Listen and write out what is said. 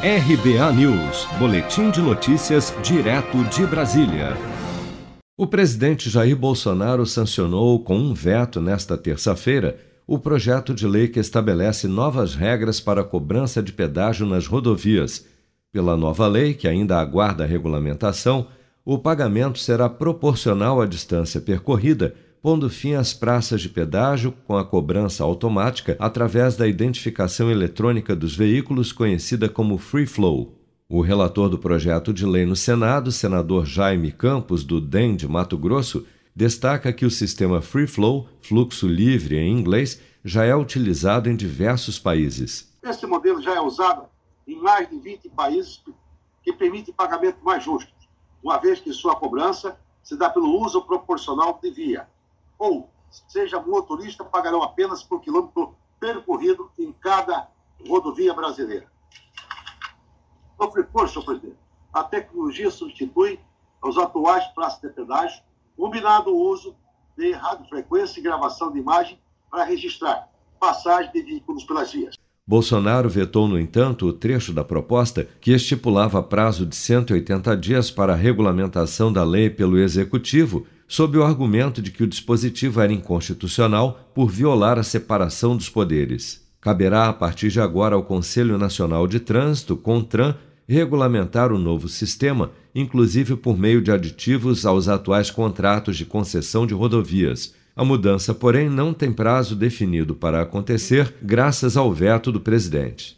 RBA News, Boletim de Notícias, direto de Brasília. O presidente Jair Bolsonaro sancionou com um veto nesta terça-feira o projeto de lei que estabelece novas regras para a cobrança de pedágio nas rodovias. Pela nova lei, que ainda aguarda regulamentação, o pagamento será proporcional à distância percorrida pondo fim às praças de pedágio com a cobrança automática através da identificação eletrônica dos veículos, conhecida como Free Flow. O relator do projeto de lei no Senado, senador Jaime Campos, do DEM de Mato Grosso, destaca que o sistema Free Flow, fluxo livre em inglês, já é utilizado em diversos países. Esse modelo já é usado em mais de 20 países que permite pagamento mais justo, uma vez que sua cobrança se dá pelo uso proporcional de via ou seja motorista pagarão apenas por quilômetro percorrido em cada rodovia brasileira. Freeport, senhor presidente, a tecnologia substitui os atuais praças de pedágio, combinado o uso de radiofrequência e gravação de imagem para registrar passagem de veículos pelas vias. Bolsonaro vetou, no entanto, o trecho da proposta que estipulava prazo de 180 dias para a regulamentação da lei pelo Executivo sob o argumento de que o dispositivo era inconstitucional por violar a separação dos poderes. Caberá, a partir de agora, ao Conselho Nacional de Trânsito, CONTRAN, regulamentar o novo sistema, inclusive por meio de aditivos aos atuais contratos de concessão de rodovias. A mudança, porém, não tem prazo definido para acontecer, graças ao veto do presidente.